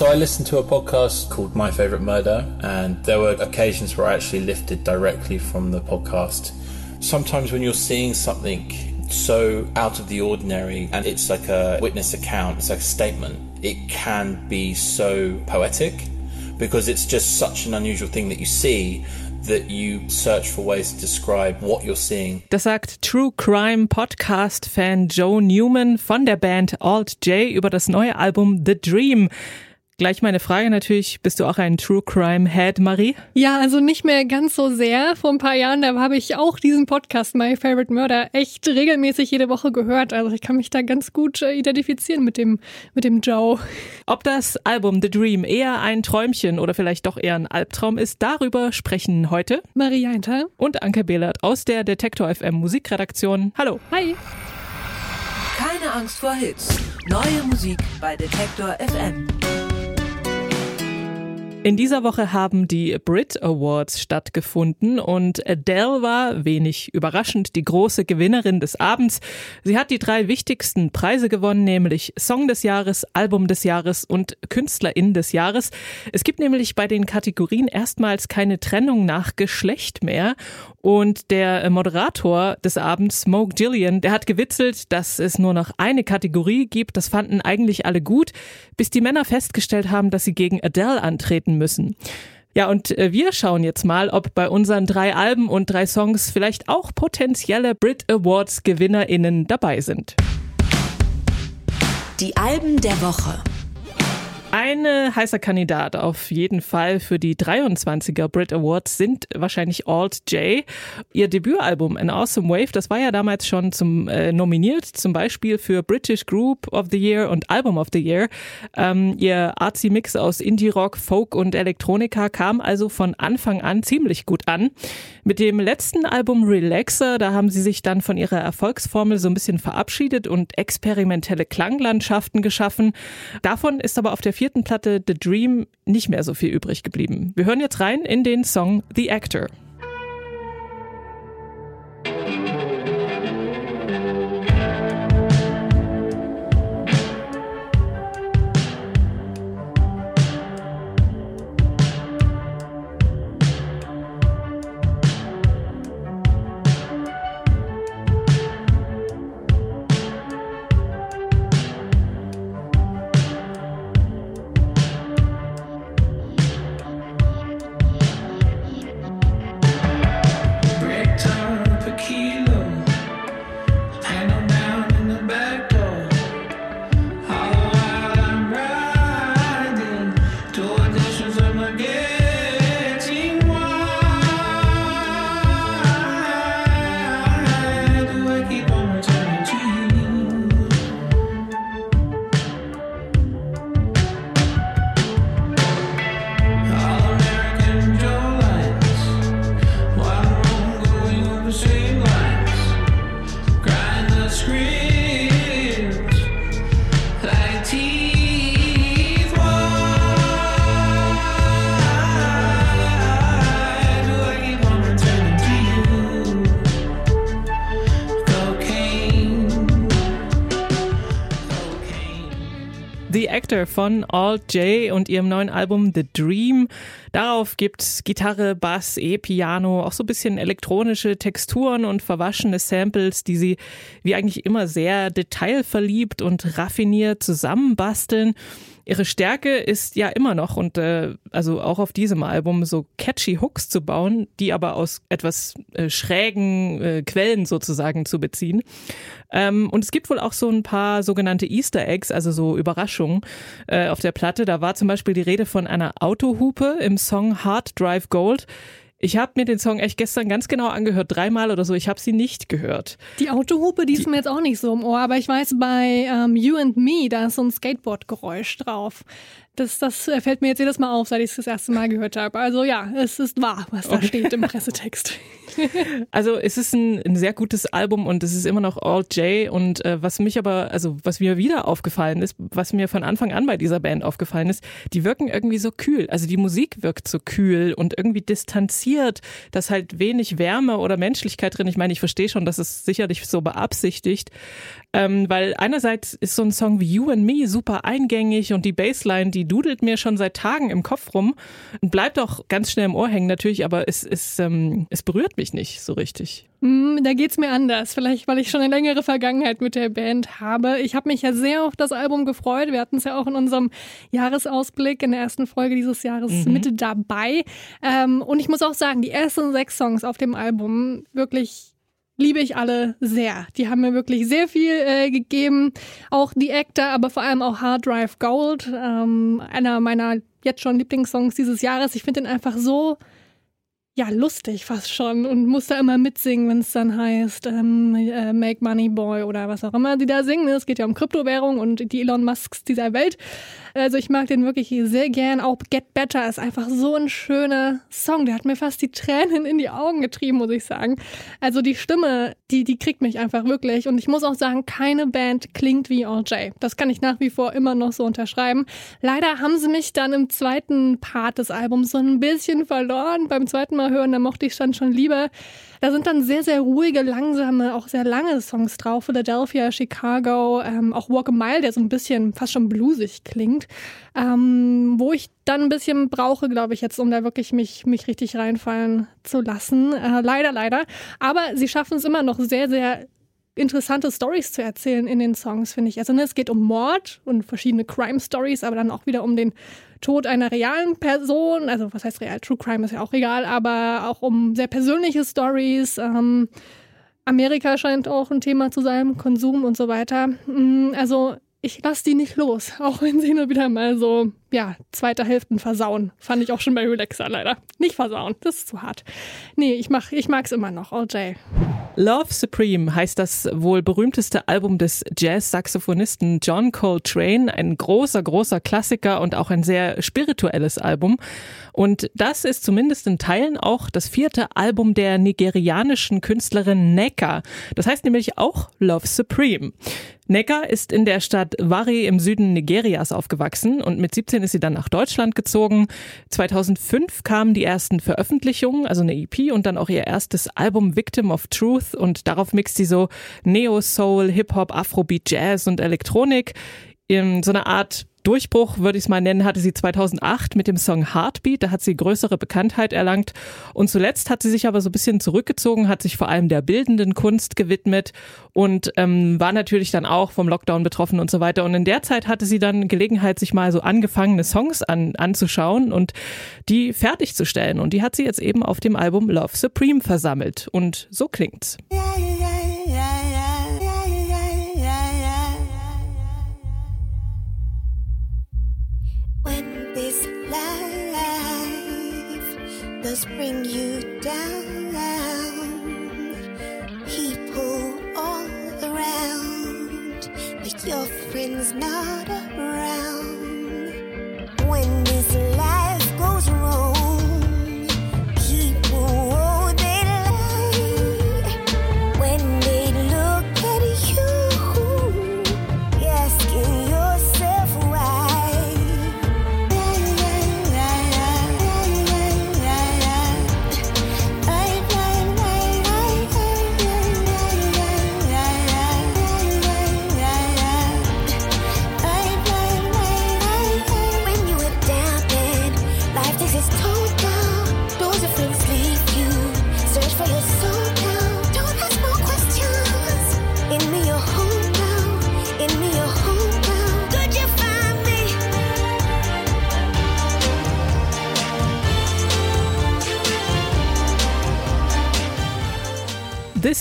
So I listened to a podcast called My Favorite Murder, and there were occasions where I actually lifted directly from the podcast. Sometimes when you're seeing something so out of the ordinary and it's like a witness account, it's like a statement, it can be so poetic because it's just such an unusual thing that you see that you search for ways to describe what you're seeing. Das sagt True Crime Podcast Fan Joe Newman von der Band Alt J über das neue Album The Dream. Gleich meine Frage natürlich, bist du auch ein True Crime Head, Marie? Ja, also nicht mehr ganz so sehr. Vor ein paar Jahren, da habe ich auch diesen Podcast My Favorite Murder echt regelmäßig jede Woche gehört. Also ich kann mich da ganz gut äh, identifizieren mit dem, mit dem Joe. Ob das Album The Dream eher ein Träumchen oder vielleicht doch eher ein Albtraum ist, darüber sprechen heute Marie Einter und Anke Behlert aus der Detektor FM Musikredaktion. Hallo. Hi. Keine Angst vor Hits. Neue Musik bei Detektor FM. In dieser Woche haben die Brit Awards stattgefunden und Adele war, wenig überraschend, die große Gewinnerin des Abends. Sie hat die drei wichtigsten Preise gewonnen, nämlich Song des Jahres, Album des Jahres und Künstlerin des Jahres. Es gibt nämlich bei den Kategorien erstmals keine Trennung nach Geschlecht mehr und der Moderator des Abends, Smoke Gillian, der hat gewitzelt, dass es nur noch eine Kategorie gibt. Das fanden eigentlich alle gut, bis die Männer festgestellt haben, dass sie gegen Adele antreten müssen. Ja, und äh, wir schauen jetzt mal, ob bei unseren drei Alben und drei Songs vielleicht auch potenzielle Brit Awards GewinnerInnen dabei sind. Die Alben der Woche. Ein heißer Kandidat auf jeden Fall für die 23er Brit Awards sind wahrscheinlich Alt J. Ihr Debütalbum An Awesome Wave, das war ja damals schon zum äh, nominiert, zum Beispiel für British Group of the Year und Album of the Year. Ähm, ihr artsy Mix aus Indie Rock, Folk und Elektronika kam also von Anfang an ziemlich gut an. Mit dem letzten Album Relaxer, da haben sie sich dann von ihrer Erfolgsformel so ein bisschen verabschiedet und experimentelle Klanglandschaften geschaffen. Davon ist aber auf der vierten Platte The Dream nicht mehr so viel übrig geblieben. Wir hören jetzt rein in den Song The Actor. Von Alt J und ihrem neuen Album The Dream. Darauf gibt's Gitarre, Bass, E-Piano, auch so ein bisschen elektronische Texturen und verwaschene Samples, die sie wie eigentlich immer sehr detailverliebt und raffiniert zusammenbasteln. Ihre Stärke ist ja immer noch und äh, also auch auf diesem Album so catchy Hooks zu bauen, die aber aus etwas äh, schrägen äh, Quellen sozusagen zu beziehen. Ähm, und es gibt wohl auch so ein paar sogenannte Easter Eggs, also so Überraschungen äh, auf der Platte. Da war zum Beispiel die Rede von einer Autohupe im Song Hard Drive Gold. Ich habe mir den Song echt gestern ganz genau angehört, dreimal oder so. Ich habe sie nicht gehört. Die Autohupe, die, die ist mir jetzt auch nicht so im Ohr, aber ich weiß, bei ähm, You and Me, da ist so ein Skateboard-Geräusch drauf. Das, das fällt mir jetzt jedes Mal auf, seit ich es das erste Mal gehört habe. Also ja, es ist wahr, was da okay. steht im Pressetext. also es ist ein, ein, sehr gutes Album und es ist immer noch All J. Und äh, was mich aber, also was mir wieder aufgefallen ist, was mir von Anfang an bei dieser Band aufgefallen ist, die wirken irgendwie so kühl. Also die Musik wirkt so kühl und irgendwie distanziert. Da ist halt wenig Wärme oder Menschlichkeit drin. Ich meine, ich verstehe schon, dass es sicherlich so beabsichtigt. ähm, weil einerseits ist so ein Song wie You and Me super eingängig und die Bassline, die dudelt mir schon seit Tagen im Kopf rum und bleibt auch ganz schnell im Ohr hängen natürlich, aber es, es, ähm, es berührt mich nicht so richtig. Mm, da geht's mir anders. Vielleicht, weil ich schon eine längere Vergangenheit mit der Band habe. Ich habe mich ja sehr auf das Album gefreut. Wir hatten es ja auch in unserem Jahresausblick in der ersten Folge dieses Jahres mhm. mit dabei. Ähm, und ich muss auch sagen, die ersten sechs Songs auf dem Album wirklich liebe ich alle sehr. Die haben mir wirklich sehr viel äh, gegeben. Auch die Actor, aber vor allem auch Hard Drive Gold, ähm, einer meiner jetzt schon Lieblingssongs dieses Jahres. Ich finde den einfach so ja, lustig fast schon und muss da immer mitsingen, wenn es dann heißt ähm, äh, Make Money Boy oder was auch immer die da singen. Es geht ja um Kryptowährung und die Elon Musks dieser Welt. Also ich mag den wirklich sehr gern. Auch Get Better ist einfach so ein schöner Song. Der hat mir fast die Tränen in die Augen getrieben, muss ich sagen. Also die Stimme, die, die kriegt mich einfach wirklich. Und ich muss auch sagen, keine Band klingt wie All. Das kann ich nach wie vor immer noch so unterschreiben. Leider haben sie mich dann im zweiten Part des Albums so ein bisschen verloren. Beim zweiten Mal hören, da mochte ich dann schon lieber. Da sind dann sehr, sehr ruhige, langsame, auch sehr lange Songs drauf. Philadelphia, Chicago, ähm, auch Walk a Mile, der so ein bisschen fast schon bluesig klingt. Ähm, wo ich dann ein bisschen brauche, glaube ich, jetzt, um da wirklich mich, mich richtig reinfallen zu lassen. Äh, leider, leider. Aber sie schaffen es immer noch sehr, sehr interessante Stories zu erzählen in den Songs, finde ich. Also ne, es geht um Mord und verschiedene Crime-Stories, aber dann auch wieder um den Tod einer realen Person. Also was heißt real? True Crime ist ja auch real, aber auch um sehr persönliche Stories. Ähm, Amerika scheint auch ein Thema zu sein, Konsum und so weiter. Mm, also ich lasse die nicht los, auch wenn sie nur wieder mal so, ja, zweite Hälften versauen. Fand ich auch schon bei Relaxer leider. Nicht versauen, das ist zu hart. Nee, ich, mach, ich mag's immer noch, OJ. Love Supreme heißt das wohl berühmteste Album des Jazz-Saxophonisten John Coltrane. Ein großer, großer Klassiker und auch ein sehr spirituelles Album. Und das ist zumindest in Teilen auch das vierte Album der nigerianischen Künstlerin Neka. Das heißt nämlich auch Love Supreme. Neka ist in der Stadt Wari im Süden Nigerias aufgewachsen und mit 17 ist sie dann nach Deutschland gezogen. 2005 kamen die ersten Veröffentlichungen, also eine EP und dann auch ihr erstes Album Victim of Truth und darauf mixt sie so Neo-Soul, Hip-Hop, Afrobeat, Jazz und Elektronik in so einer Art Durchbruch, würde ich es mal nennen, hatte sie 2008 mit dem Song Heartbeat. Da hat sie größere Bekanntheit erlangt. Und zuletzt hat sie sich aber so ein bisschen zurückgezogen, hat sich vor allem der bildenden Kunst gewidmet und ähm, war natürlich dann auch vom Lockdown betroffen und so weiter. Und in der Zeit hatte sie dann Gelegenheit, sich mal so angefangene Songs an, anzuschauen und die fertigzustellen. Und die hat sie jetzt eben auf dem Album Love Supreme versammelt. Und so klingt's. Does bring you down. People all around, but your friend's not around. When this life goes wrong.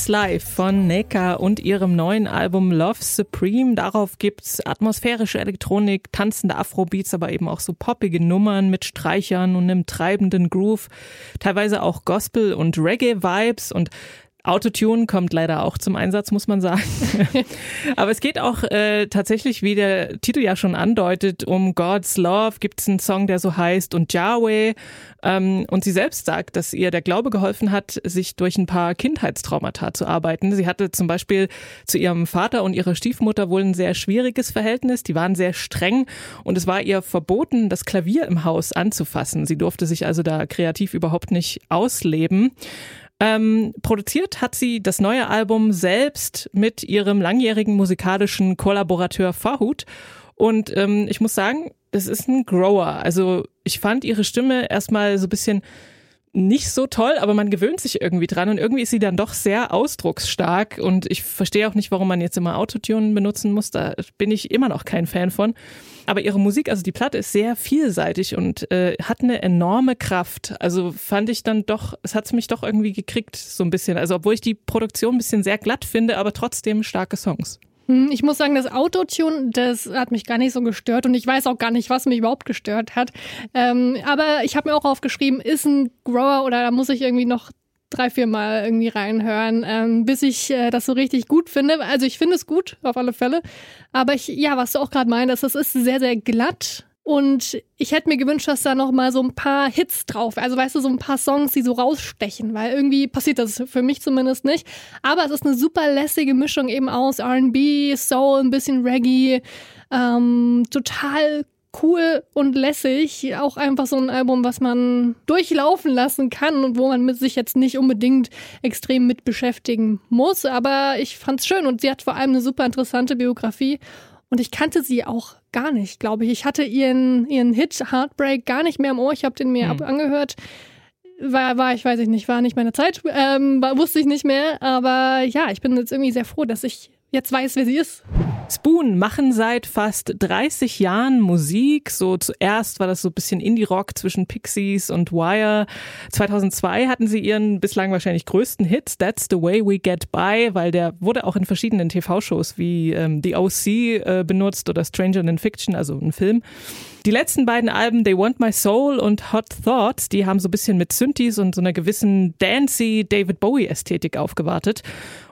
Life von Neka und ihrem neuen Album Love Supreme. Darauf gibt's atmosphärische Elektronik, tanzende Afrobeats, aber eben auch so poppige Nummern mit Streichern und einem treibenden Groove. Teilweise auch Gospel und Reggae-Vibes und Autotune kommt leider auch zum Einsatz, muss man sagen. Aber es geht auch äh, tatsächlich, wie der Titel ja schon andeutet, um God's Love. Gibt es einen Song, der so heißt und Yahweh. Ähm, und sie selbst sagt, dass ihr der Glaube geholfen hat, sich durch ein paar Kindheitstraumata zu arbeiten. Sie hatte zum Beispiel zu ihrem Vater und ihrer Stiefmutter wohl ein sehr schwieriges Verhältnis. Die waren sehr streng und es war ihr verboten, das Klavier im Haus anzufassen. Sie durfte sich also da kreativ überhaupt nicht ausleben. Ähm, produziert hat sie das neue Album selbst mit ihrem langjährigen musikalischen Kollaborateur Fahut. Und ähm, ich muss sagen, es ist ein Grower. Also ich fand ihre Stimme erstmal so ein bisschen nicht so toll, aber man gewöhnt sich irgendwie dran und irgendwie ist sie dann doch sehr ausdrucksstark und ich verstehe auch nicht, warum man jetzt immer Autotune benutzen muss, da bin ich immer noch kein Fan von. Aber ihre Musik, also die Platte ist sehr vielseitig und äh, hat eine enorme Kraft. Also fand ich dann doch, es hat mich doch irgendwie gekriegt, so ein bisschen. Also obwohl ich die Produktion ein bisschen sehr glatt finde, aber trotzdem starke Songs. Hm, ich muss sagen, das Autotune, das hat mich gar nicht so gestört und ich weiß auch gar nicht, was mich überhaupt gestört hat. Ähm, aber ich habe mir auch aufgeschrieben, ist ein Grower oder da muss ich irgendwie noch drei, vier Mal irgendwie reinhören, ähm, bis ich äh, das so richtig gut finde. Also ich finde es gut, auf alle Fälle. Aber ich, ja, was du auch gerade meinst, das ist sehr, sehr glatt und ich hätte mir gewünscht, dass da noch mal so ein paar Hits drauf, also weißt du, so ein paar Songs, die so rausstechen, weil irgendwie passiert das für mich zumindest nicht. Aber es ist eine super lässige Mischung eben aus R&B, Soul, ein bisschen Reggae, ähm, total cool und lässig. Auch einfach so ein Album, was man durchlaufen lassen kann und wo man sich jetzt nicht unbedingt extrem mit beschäftigen muss. Aber ich fand's schön und sie hat vor allem eine super interessante Biografie. Und ich kannte sie auch gar nicht, glaube ich. Ich hatte ihren, ihren Hit Heartbreak gar nicht mehr im Ohr. Ich habe den mir mhm. angehört. War, war, ich weiß ich nicht, war nicht meine Zeit, ähm, war, wusste ich nicht mehr. Aber ja, ich bin jetzt irgendwie sehr froh, dass ich jetzt weiß, wer sie ist. Spoon machen seit fast 30 Jahren Musik. So zuerst war das so ein bisschen Indie-Rock zwischen Pixies und Wire. 2002 hatten sie ihren bislang wahrscheinlich größten Hit, That's the Way We Get By, weil der wurde auch in verschiedenen TV-Shows wie ähm, The OC äh, benutzt oder Stranger Than Fiction, also ein Film. Die letzten beiden Alben, They Want My Soul und Hot Thoughts, die haben so ein bisschen mit Synthes und so einer gewissen dancy David Bowie-Ästhetik aufgewartet.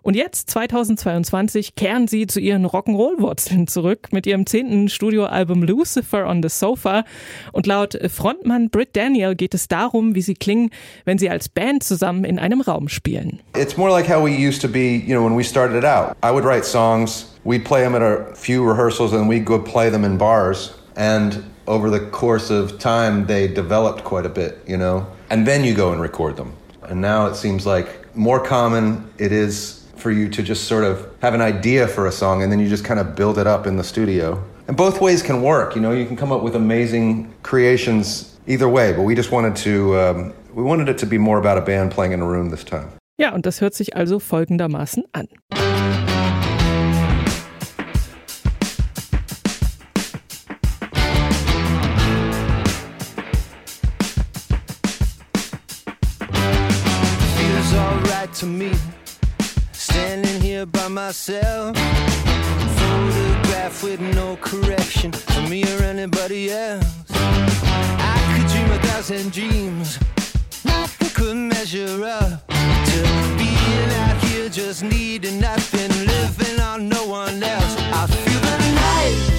Und jetzt, 2022, kehren sie zu ihren Rock'n'Roll-Wurzeln zurück mit ihrem zehnten Studioalbum Lucifer on the Sofa. Und laut Frontmann Britt Daniel geht es darum, wie sie klingen, wenn sie als Band zusammen in einem Raum spielen. It's more like how we used to be, you know, when we started out. I would write songs, we'd play them at a few rehearsals and we'd go play them in bars. And over the course of time, they developed quite a bit, you know? And then you go and record them. And now it seems like more common it is for you to just sort of have an idea for a song and then you just kind of build it up in the studio. And both ways can work, you know, you can come up with amazing creations either way, but we just wanted to, um, we wanted it to be more about a band playing in a room this time. Ja, und das hört sich also folgendermaßen an. To me. Standing here by myself. Photograph with no correction for me or anybody else. I could dream a thousand dreams. Nothing could measure up to being out here just needing nothing, living on no one else. I feel the night.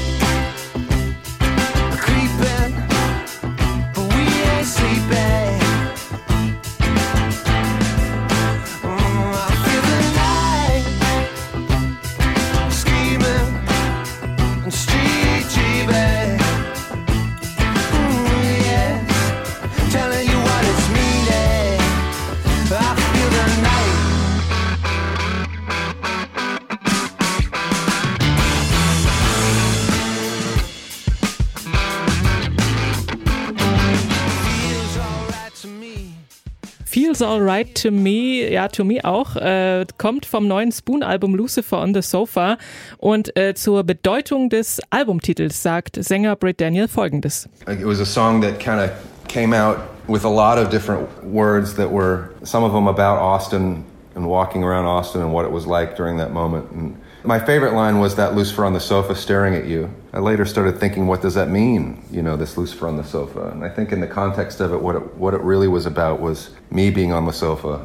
Feels Alright to Me, ja, to me auch, äh, kommt vom neuen Spoon-Album Lucifer on the Sofa. Und äh, zur Bedeutung des Albumtitels sagt Sänger Britt Daniel folgendes. It was a song that kind of came out with a lot of different words that were, some of them about Austin and walking around Austin and what it was like during that moment. And my favorite line was that Lucifer on the sofa staring at you. I later started thinking, what does that mean? You know, this Lucifer on the sofa. And I think in the context of it, what it, what it really was about was me being on the sofa.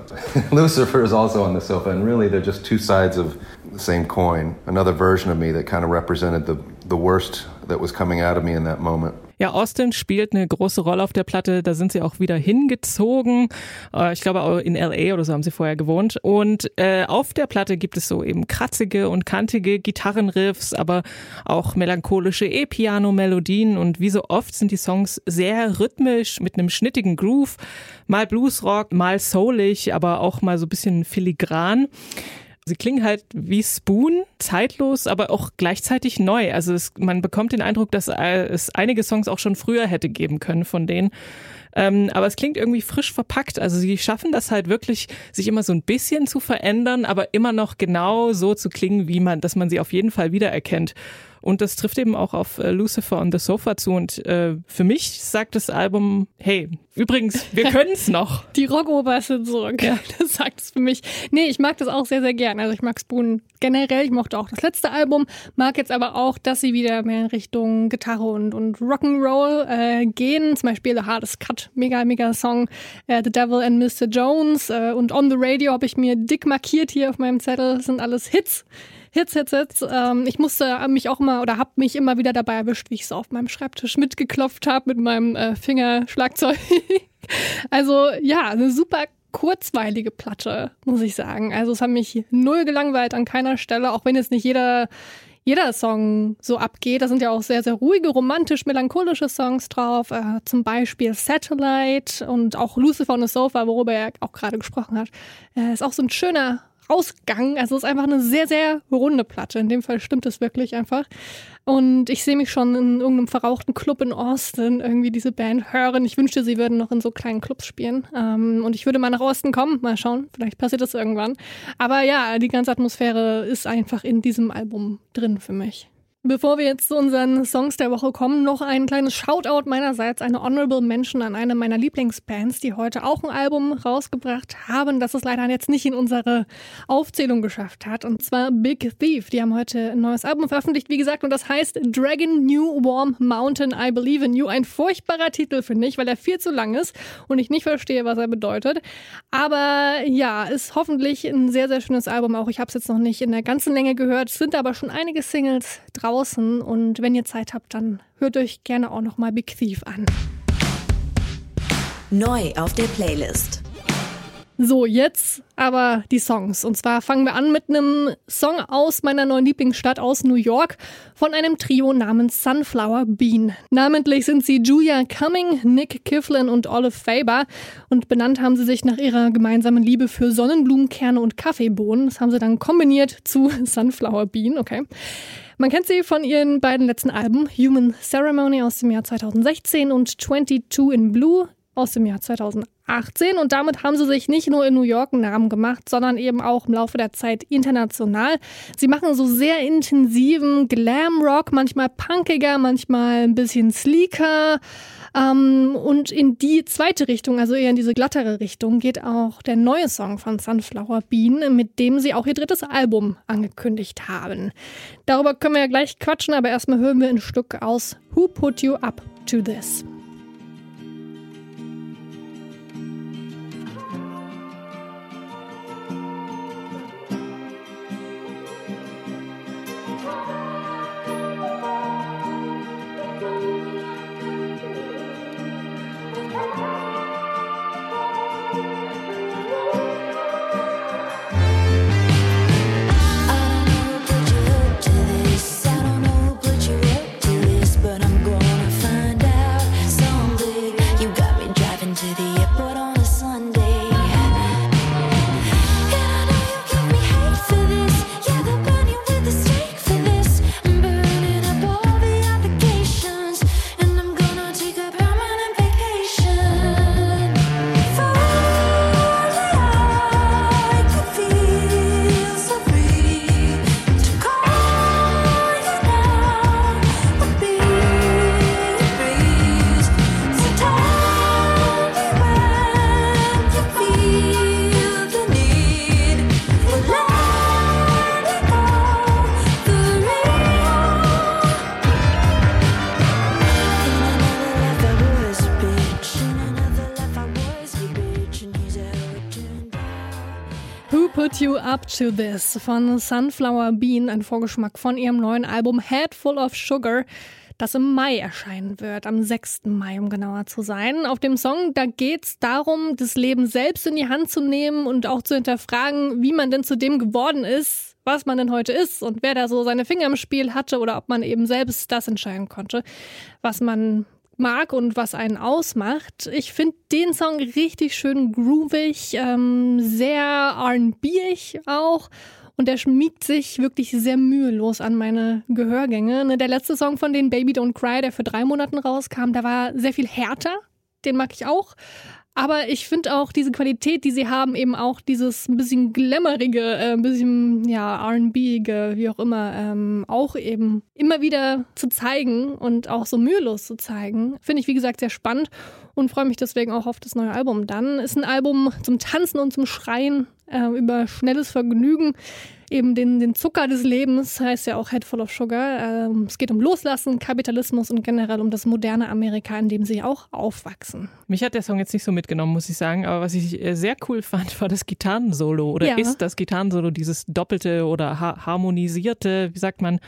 Lucifer is also on the sofa, and really they're just two sides of the same coin. Another version of me that kind of represented the, the worst that was coming out of me in that moment. Ja, Austin spielt eine große Rolle auf der Platte. Da sind sie auch wieder hingezogen. Äh, ich glaube, in LA oder so haben sie vorher gewohnt. Und äh, auf der Platte gibt es so eben kratzige und kantige Gitarrenriffs, aber auch melancholische E-Piano-Melodien. Und wie so oft sind die Songs sehr rhythmisch mit einem schnittigen Groove. Mal Bluesrock, mal soulig, aber auch mal so ein bisschen filigran. Sie klingen halt wie Spoon, zeitlos, aber auch gleichzeitig neu. Also es, man bekommt den Eindruck, dass äh, es einige Songs auch schon früher hätte geben können von denen. Ähm, aber es klingt irgendwie frisch verpackt. Also sie schaffen das halt wirklich, sich immer so ein bisschen zu verändern, aber immer noch genau so zu klingen, wie man, dass man sie auf jeden Fall wiedererkennt. Und das trifft eben auch auf äh, Lucifer on the Sofa zu. Und äh, für mich sagt das Album, hey, übrigens, wir können es noch. Die Rockoper sind zurück. Ja. Das sagt es für mich. Nee, ich mag das auch sehr, sehr gern. Also ich mag Spoon generell. Ich mochte auch das letzte Album. Mag jetzt aber auch, dass sie wieder mehr in Richtung Gitarre und, und Rock'n'Roll äh, gehen. Zum Beispiel The Hardest Cut. Mega, mega Song. Äh, the Devil and Mr. Jones. Äh, und On the Radio habe ich mir dick markiert hier auf meinem Zettel. Das sind alles Hits. Hits, Hits, Hits. Ähm, ich musste mich auch immer oder habe mich immer wieder dabei erwischt, wie ich so auf meinem Schreibtisch mitgeklopft habe mit meinem äh, Fingerschlagzeug. also ja, eine super kurzweilige Platte, muss ich sagen. Also es hat mich null gelangweilt an keiner Stelle, auch wenn jetzt nicht jeder jeder Song so abgeht. Da sind ja auch sehr, sehr ruhige, romantisch, melancholische Songs drauf. Äh, zum Beispiel Satellite und auch Lucifer on the Sofa, worüber er auch gerade gesprochen hat. Äh, ist auch so ein schöner Ausgang. Also es ist einfach eine sehr, sehr runde Platte. In dem Fall stimmt es wirklich einfach. Und ich sehe mich schon in irgendeinem verrauchten Club in Austin irgendwie diese Band hören. Ich wünschte, sie würden noch in so kleinen Clubs spielen. Ähm, und ich würde mal nach Austin kommen. Mal schauen. Vielleicht passiert das irgendwann. Aber ja, die ganze Atmosphäre ist einfach in diesem Album drin für mich. Bevor wir jetzt zu unseren Songs der Woche kommen, noch ein kleines Shoutout meinerseits, eine Honorable Mention an eine meiner Lieblingsbands, die heute auch ein Album rausgebracht haben, das es leider jetzt nicht in unsere Aufzählung geschafft hat. Und zwar Big Thief. Die haben heute ein neues Album veröffentlicht, wie gesagt, und das heißt Dragon New Warm Mountain I Believe in You. Ein furchtbarer Titel, finde ich, weil er viel zu lang ist und ich nicht verstehe, was er bedeutet. Aber ja, ist hoffentlich ein sehr, sehr schönes Album auch. Ich habe es jetzt noch nicht in der ganzen Länge gehört, es sind aber schon einige Singles drauf draußen und wenn ihr Zeit habt, dann hört euch gerne auch noch mal Big Thief an. Neu auf der Playlist. So, jetzt aber die Songs. Und zwar fangen wir an mit einem Song aus meiner neuen Lieblingsstadt aus New York von einem Trio namens Sunflower Bean. Namentlich sind sie Julia Cumming, Nick Kiflin und Olive Faber. Und benannt haben sie sich nach ihrer gemeinsamen Liebe für Sonnenblumenkerne und Kaffeebohnen. Das haben sie dann kombiniert zu Sunflower Bean, okay. Man kennt sie von ihren beiden letzten Alben, Human Ceremony aus dem Jahr 2016 und 22 in Blue aus dem Jahr 2018 und damit haben sie sich nicht nur in New York einen Namen gemacht, sondern eben auch im Laufe der Zeit international. Sie machen so sehr intensiven Glam-Rock, manchmal punkiger, manchmal ein bisschen sleeker. Ähm, und in die zweite Richtung, also eher in diese glattere Richtung, geht auch der neue Song von Sunflower Bean, mit dem sie auch ihr drittes Album angekündigt haben. Darüber können wir ja gleich quatschen, aber erstmal hören wir ein Stück aus Who Put You Up to This? To This von Sunflower Bean, ein Vorgeschmack von ihrem neuen Album Head Full of Sugar. das im Mai erscheinen wird, am 6. Mai, um genauer zu sein. Auf dem Song, da geht's darum, das Leben selbst in die Hand zu nehmen und auch zu hinterfragen, wie man denn zu dem geworden ist, was man denn heute ist und wer da so seine Finger im Spiel hatte oder ob man eben selbst das entscheiden konnte, was man mag und was einen ausmacht. Ich finde den Song richtig schön groovig, ähm, sehr R&B-ig auch. Und der schmiegt sich wirklich sehr mühelos an meine Gehörgänge. Ne, der letzte Song von den Baby Don't Cry, der für drei Monaten rauskam, der war sehr viel härter. Den mag ich auch. Aber ich finde auch diese Qualität, die sie haben, eben auch dieses ein bisschen glammerige, äh, ein bisschen ja R&B-ige, wie auch immer, ähm, auch eben immer wieder zu zeigen und auch so mühelos zu zeigen, finde ich wie gesagt sehr spannend und freue mich deswegen auch auf das neue Album. Dann ist ein Album zum Tanzen und zum Schreien äh, über schnelles Vergnügen eben den, den Zucker des Lebens, heißt ja auch Head Full of Sugar. Ähm, es geht um Loslassen, Kapitalismus und generell um das moderne Amerika, in dem sie auch aufwachsen. Mich hat der Song jetzt nicht so mitgenommen, muss ich sagen, aber was ich äh, sehr cool fand, war das Gitarrensolo oder ja. ist das Gitarrensolo, dieses doppelte oder ha harmonisierte, wie sagt man,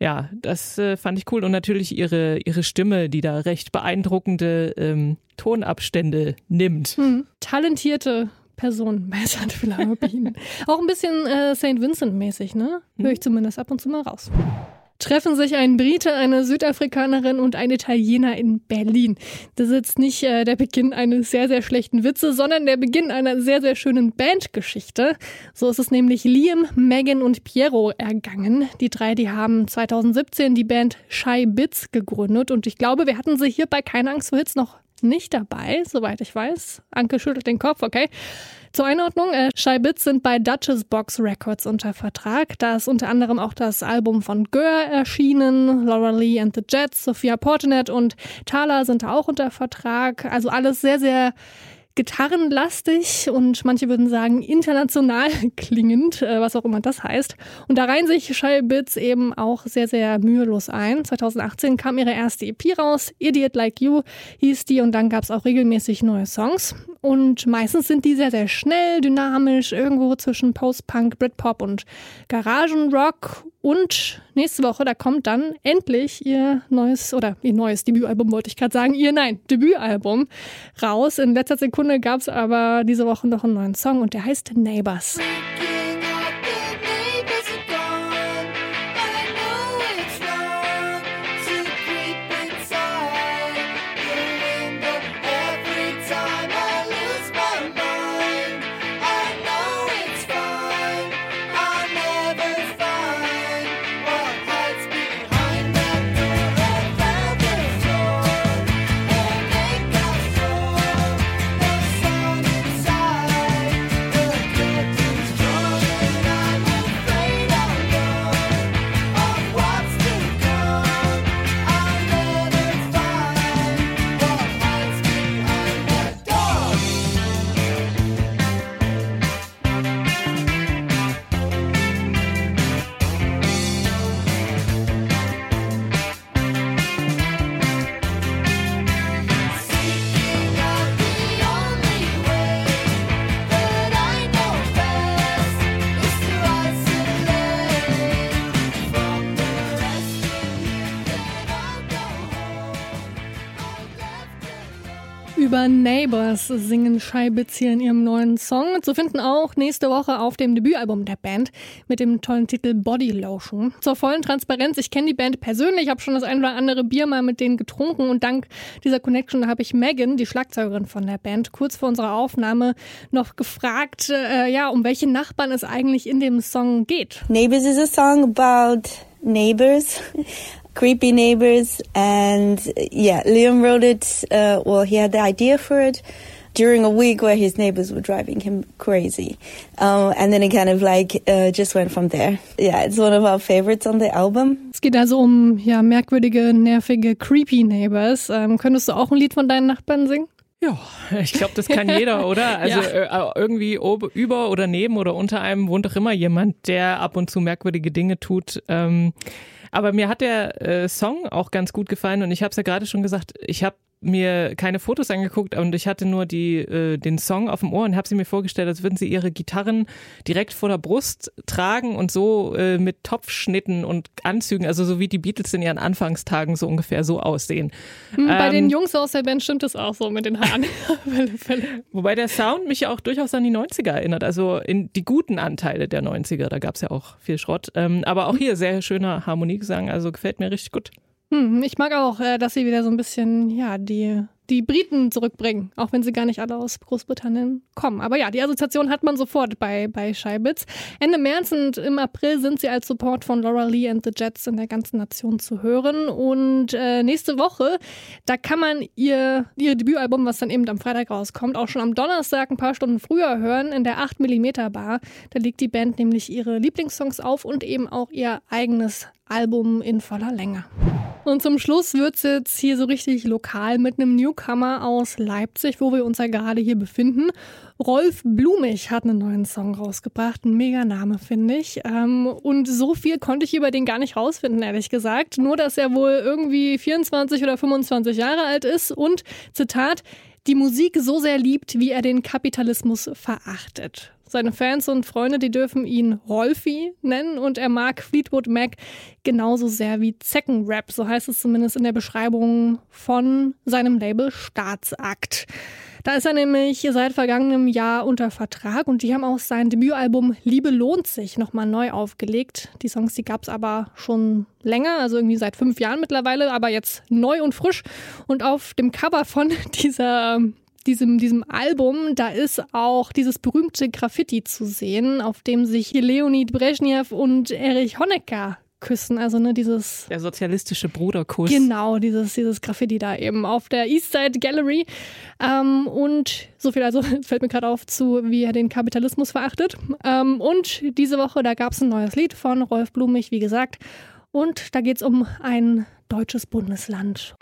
ja, das äh, fand ich cool. Und natürlich ihre, ihre Stimme, die da recht beeindruckende ähm, Tonabstände nimmt. Hm. Talentierte Person bei St. Philharmopien. Auch ein bisschen äh, St. Vincent-mäßig, ne? Höre ich zumindest ab und zu mal raus. Treffen sich ein Brite, eine Südafrikanerin und ein Italiener in Berlin. Das ist jetzt nicht äh, der Beginn eines sehr, sehr schlechten Witzes, sondern der Beginn einer sehr, sehr schönen Bandgeschichte. So ist es nämlich Liam, Megan und Piero ergangen. Die drei, die haben 2017 die Band Shy Bits gegründet und ich glaube, wir hatten sie hier bei Keine Angst vor Hits noch nicht dabei, soweit ich weiß. Anke schüttelt den Kopf, okay. Zur Einordnung, äh, Shy Bits sind bei Duchess Box Records unter Vertrag. Da ist unter anderem auch das Album von Gör erschienen, Laura Lee and the Jets, Sophia Portenet und Thala sind da auch unter Vertrag. Also alles sehr, sehr gitarrenlastig und manche würden sagen international klingend, äh, was auch immer das heißt. Und da reihen sich Shy Bits eben auch sehr, sehr mühelos ein. 2018 kam ihre erste EP raus, Idiot Like You hieß die und dann gab es auch regelmäßig neue Songs. Und meistens sind die sehr, sehr schnell, dynamisch, irgendwo zwischen Post-Punk, Britpop und Garagenrock und nächste Woche, da kommt dann endlich ihr neues, oder ihr neues Debütalbum, wollte ich gerade sagen, ihr nein, Debütalbum raus. In letzter Sekunde gab es aber diese Woche noch einen neuen Song und der heißt Neighbors. Über Neighbors singen Scheibitz hier in ihrem neuen Song. Zu finden auch nächste Woche auf dem Debütalbum der Band mit dem tollen Titel Body Lotion. Zur vollen Transparenz, ich kenne die Band persönlich, habe schon das ein oder andere Bier mal mit denen getrunken und dank dieser Connection habe ich Megan, die Schlagzeugerin von der Band, kurz vor unserer Aufnahme noch gefragt, äh, ja, um welche Nachbarn es eigentlich in dem Song geht. Neighbors is a song about neighbors creepy neighbors. And yeah, Liam wrote it. Uh, well, he had the idea for it during a week where his neighbors were driving him crazy. Um, and then it kind of like uh, just went from there. Yeah, it's one of our favorites on the album. Es geht also um ja merkwürdige, nervige, creepy Neighbors. Ähm, könntest du auch ein Lied von deinen Nachbarn singen? Ja, ich glaube, das kann jeder, oder? Also ja. äh, irgendwie ob, über oder neben oder unter einem wohnt doch immer jemand, der ab und zu merkwürdige Dinge tut. Ähm, aber mir hat der äh, Song auch ganz gut gefallen und ich habe es ja gerade schon gesagt, ich habe mir keine Fotos angeguckt und ich hatte nur die, äh, den Song auf dem Ohr und habe sie mir vorgestellt, als würden sie ihre Gitarren direkt vor der Brust tragen und so äh, mit Topfschnitten und Anzügen, also so wie die Beatles in ihren Anfangstagen so ungefähr so aussehen. Hm, bei ähm, den Jungs aus der Band stimmt es auch so mit den Haaren. Wobei der Sound mich ja auch durchaus an die 90er erinnert, also in die guten Anteile der 90er, da gab es ja auch viel Schrott. Ähm, aber auch hier sehr schöner Harmoniegesang, also gefällt mir richtig gut. Hm, ich mag auch, äh, dass sie wieder so ein bisschen, ja, die, die Briten zurückbringen, auch wenn sie gar nicht alle aus Großbritannien kommen. Aber ja, die Assoziation hat man sofort bei, bei Scheibitz. Ende März und im April sind sie als Support von Laura Lee and the Jets in der ganzen Nation zu hören. Und äh, nächste Woche, da kann man ihr, ihr Debütalbum, was dann eben am Freitag rauskommt, auch schon am Donnerstag ein paar Stunden früher hören in der 8mm Bar. Da legt die Band nämlich ihre Lieblingssongs auf und eben auch ihr eigenes Album in voller Länge. Und zum Schluss wird es jetzt hier so richtig lokal mit einem Newcomer aus Leipzig, wo wir uns ja gerade hier befinden. Rolf Blumig hat einen neuen Song rausgebracht. Ein mega Name, finde ich. Ähm, und so viel konnte ich über den gar nicht rausfinden, ehrlich gesagt. Nur, dass er wohl irgendwie 24 oder 25 Jahre alt ist und, Zitat, die Musik so sehr liebt, wie er den Kapitalismus verachtet. Seine Fans und Freunde, die dürfen ihn Rolfi nennen und er mag Fleetwood Mac genauso sehr wie Zeckenrap, so heißt es zumindest in der Beschreibung von seinem Label Staatsakt. Da ist er nämlich seit vergangenem Jahr unter Vertrag und die haben auch sein Debütalbum Liebe lohnt sich nochmal neu aufgelegt. Die Songs, die gab es aber schon länger, also irgendwie seit fünf Jahren mittlerweile, aber jetzt neu und frisch. Und auf dem Cover von dieser diesem, diesem Album, da ist auch dieses berühmte Graffiti zu sehen, auf dem sich Leonid Brezhnev und Erich Honecker küssen, also ne, dieses der sozialistische Bruderkuss. Genau, dieses dieses Graffiti da eben auf der Eastside Gallery ähm, und so viel also fällt mir gerade auf zu, wie er den Kapitalismus verachtet. Ähm, und diese Woche da gab es ein neues Lied von Rolf Blumig, wie gesagt, und da geht es um ein deutsches Bundesland.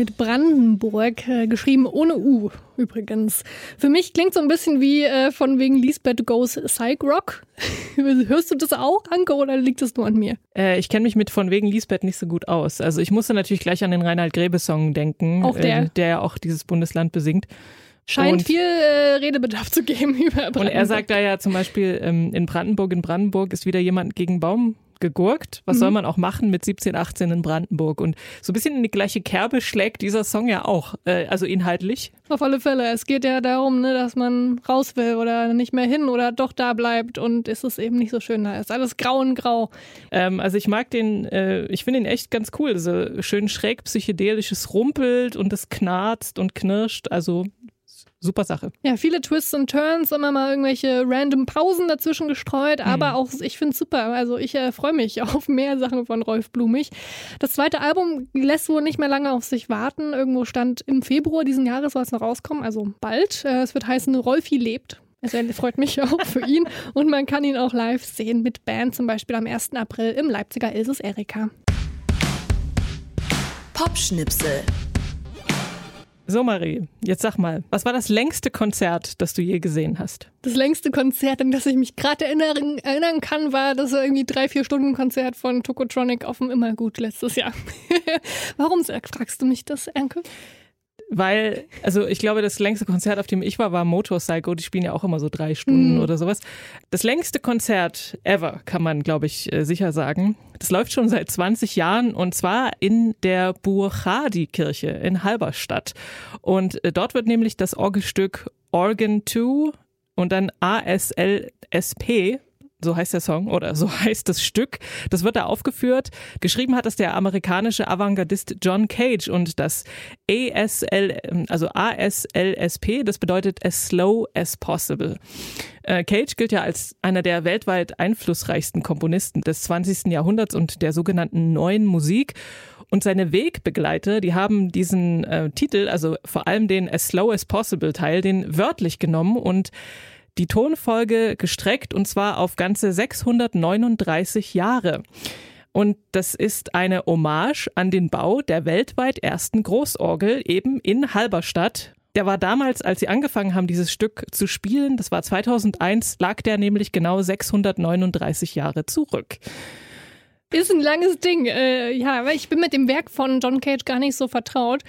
Mit Brandenburg, äh, geschrieben ohne U übrigens. Für mich klingt so ein bisschen wie äh, von wegen Lisbeth Goes Psych Rock. Hörst du das auch, Anke, oder liegt das nur an mir? ich kenne mich mit von wegen Lisbeth nicht so gut aus. Also ich musste natürlich gleich an den Reinhard Grebe-Song denken, auch der. der ja auch dieses Bundesland besingt. Scheint und, viel äh, Redebedarf zu geben über Brandenburg. Und er sagt da ja zum Beispiel, ähm, in Brandenburg, in Brandenburg ist wieder jemand gegen Baum gegurkt. Was mhm. soll man auch machen mit 17, 18 in Brandenburg? Und so ein bisschen in die gleiche Kerbe schlägt dieser Song ja auch, äh, also inhaltlich. Auf alle Fälle. Es geht ja darum, ne, dass man raus will oder nicht mehr hin oder doch da bleibt und ist es eben nicht so schön da. Ist alles grau und grau. Ähm, also ich mag den, äh, ich finde ihn echt ganz cool. So schön schräg psychedelisches Rumpelt und es knarzt und knirscht. Also super Sache. Ja, viele Twists und Turns, immer mal irgendwelche random Pausen dazwischen gestreut, aber mhm. auch, ich finde es super. Also ich äh, freue mich auf mehr Sachen von Rolf Blumig. Das zweite Album lässt wohl nicht mehr lange auf sich warten. Irgendwo stand im Februar diesen Jahres soll es noch rauskommen, also bald. Äh, es wird heißen, Rolfi lebt. Es freut mich auch für ihn und man kann ihn auch live sehen mit Band, zum Beispiel am 1. April im Leipziger Ilses Erika. Popschnipsel. So, Marie, jetzt sag mal, was war das längste Konzert, das du je gesehen hast? Das längste Konzert, an das ich mich gerade erinnern, erinnern kann, war das irgendwie drei, vier Stunden Konzert von Tokotronic auf dem Immergut letztes Jahr. Warum fragst du mich das, Enke? Weil, also ich glaube, das längste Konzert, auf dem ich war, war Motorcycle. Die spielen ja auch immer so drei Stunden mhm. oder sowas. Das längste Konzert ever, kann man, glaube ich, äh, sicher sagen. Das läuft schon seit 20 Jahren und zwar in der Burchadi-Kirche in Halberstadt. Und äh, dort wird nämlich das Orgelstück Organ 2 und dann ASLSP so heißt der Song oder so heißt das Stück. Das wird da aufgeführt. Geschrieben hat es der amerikanische Avantgardist John Cage und das ASL, also ASLSP, das bedeutet as slow as possible. Äh, Cage gilt ja als einer der weltweit einflussreichsten Komponisten des 20. Jahrhunderts und der sogenannten neuen Musik. Und seine Wegbegleiter, die haben diesen äh, Titel, also vor allem den As Slow as Possible Teil, den wörtlich genommen und die Tonfolge gestreckt und zwar auf ganze 639 Jahre. Und das ist eine Hommage an den Bau der weltweit ersten Großorgel eben in Halberstadt. Der war damals, als sie angefangen haben, dieses Stück zu spielen, das war 2001, lag der nämlich genau 639 Jahre zurück. Ist ein langes Ding. Äh, ja, weil ich bin mit dem Werk von John Cage gar nicht so vertraut.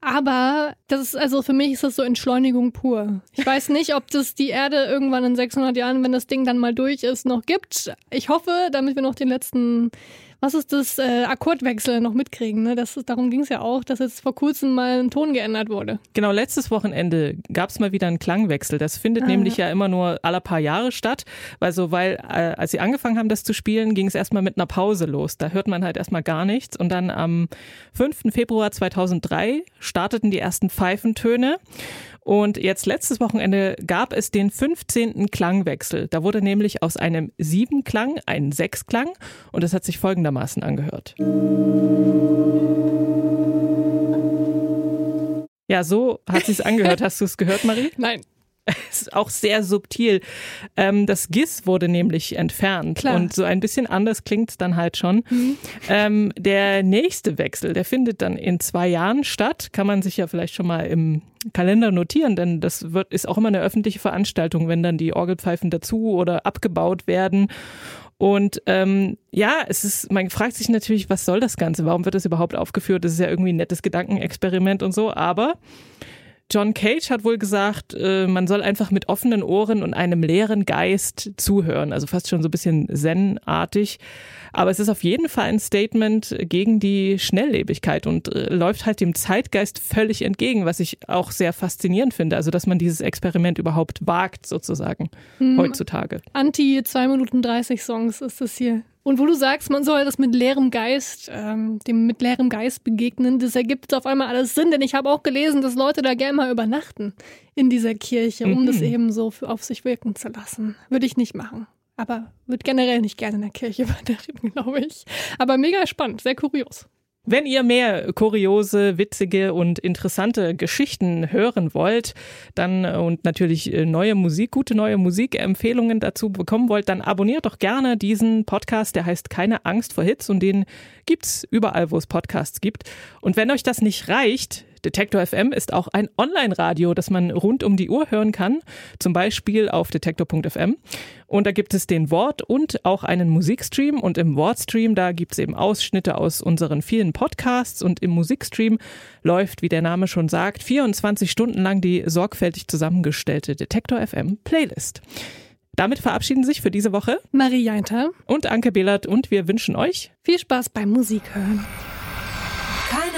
Aber das ist, also für mich ist das so Entschleunigung pur. Ich weiß nicht, ob das die Erde irgendwann in 600 Jahren, wenn das Ding dann mal durch ist, noch gibt. Ich hoffe, damit wir noch den letzten was ist das äh, Akkordwechsel noch mitkriegen. Ne? Das ist, darum ging es ja auch, dass jetzt vor kurzem mal ein Ton geändert wurde. Genau, letztes Wochenende gab es mal wieder einen Klangwechsel. Das findet ah, nämlich ja. ja immer nur alle paar Jahre statt, weil so, weil äh, als sie angefangen haben, das zu spielen, ging es erstmal mit einer Pause los. Da hört man halt erstmal gar nichts. Und dann am 5. Februar 2003 starteten die ersten Pfeifentöne. Und jetzt letztes Wochenende gab es den 15. Klangwechsel. Da wurde nämlich aus einem Siebenklang ein Sechsklang und das hat sich folgendermaßen angehört. Ja, so hat sich's angehört. Hast du es gehört, Marie? Nein. ist auch sehr subtil. Ähm, das GIS wurde nämlich entfernt Klar. und so ein bisschen anders klingt es dann halt schon. Mhm. Ähm, der nächste Wechsel, der findet dann in zwei Jahren statt. Kann man sich ja vielleicht schon mal im Kalender notieren, denn das wird, ist auch immer eine öffentliche Veranstaltung, wenn dann die Orgelpfeifen dazu oder abgebaut werden. Und ähm, ja, es ist, man fragt sich natürlich, was soll das Ganze? Warum wird das überhaupt aufgeführt? Das ist ja irgendwie ein nettes Gedankenexperiment und so, aber John Cage hat wohl gesagt, äh, man soll einfach mit offenen Ohren und einem leeren Geist zuhören. Also fast schon so ein bisschen zen-artig. Aber es ist auf jeden Fall ein Statement gegen die Schnelllebigkeit und äh, läuft halt dem Zeitgeist völlig entgegen, was ich auch sehr faszinierend finde. Also, dass man dieses Experiment überhaupt wagt, sozusagen, hm. heutzutage. Anti 2 Minuten 30 Songs ist das hier. Und wo du sagst, man soll das mit leerem Geist, ähm, dem mit leerem Geist begegnen, das ergibt auf einmal alles Sinn, denn ich habe auch gelesen, dass Leute da gerne mal übernachten in dieser Kirche, um mhm. das eben so auf sich wirken zu lassen. Würde ich nicht machen. Aber würde generell nicht gerne in der Kirche übernachten, glaube ich. Aber mega spannend, sehr kurios. Wenn ihr mehr kuriose, witzige und interessante Geschichten hören wollt, dann äh, und natürlich äh, neue Musik, gute neue Musikempfehlungen dazu bekommen wollt, dann abonniert doch gerne diesen Podcast, der heißt Keine Angst vor Hits und den gibt's überall, wo es Podcasts gibt. Und wenn euch das nicht reicht, Detektor FM ist auch ein Online-Radio, das man rund um die Uhr hören kann, zum Beispiel auf detektor.fm. Und da gibt es den Wort und auch einen Musikstream. Und im Wortstream, da gibt es eben Ausschnitte aus unseren vielen Podcasts. Und im Musikstream läuft, wie der Name schon sagt, 24 Stunden lang die sorgfältig zusammengestellte Detektor FM Playlist. Damit verabschieden sich für diese Woche Marie Jainter und Anke Behlert und wir wünschen euch viel Spaß beim Musik hören.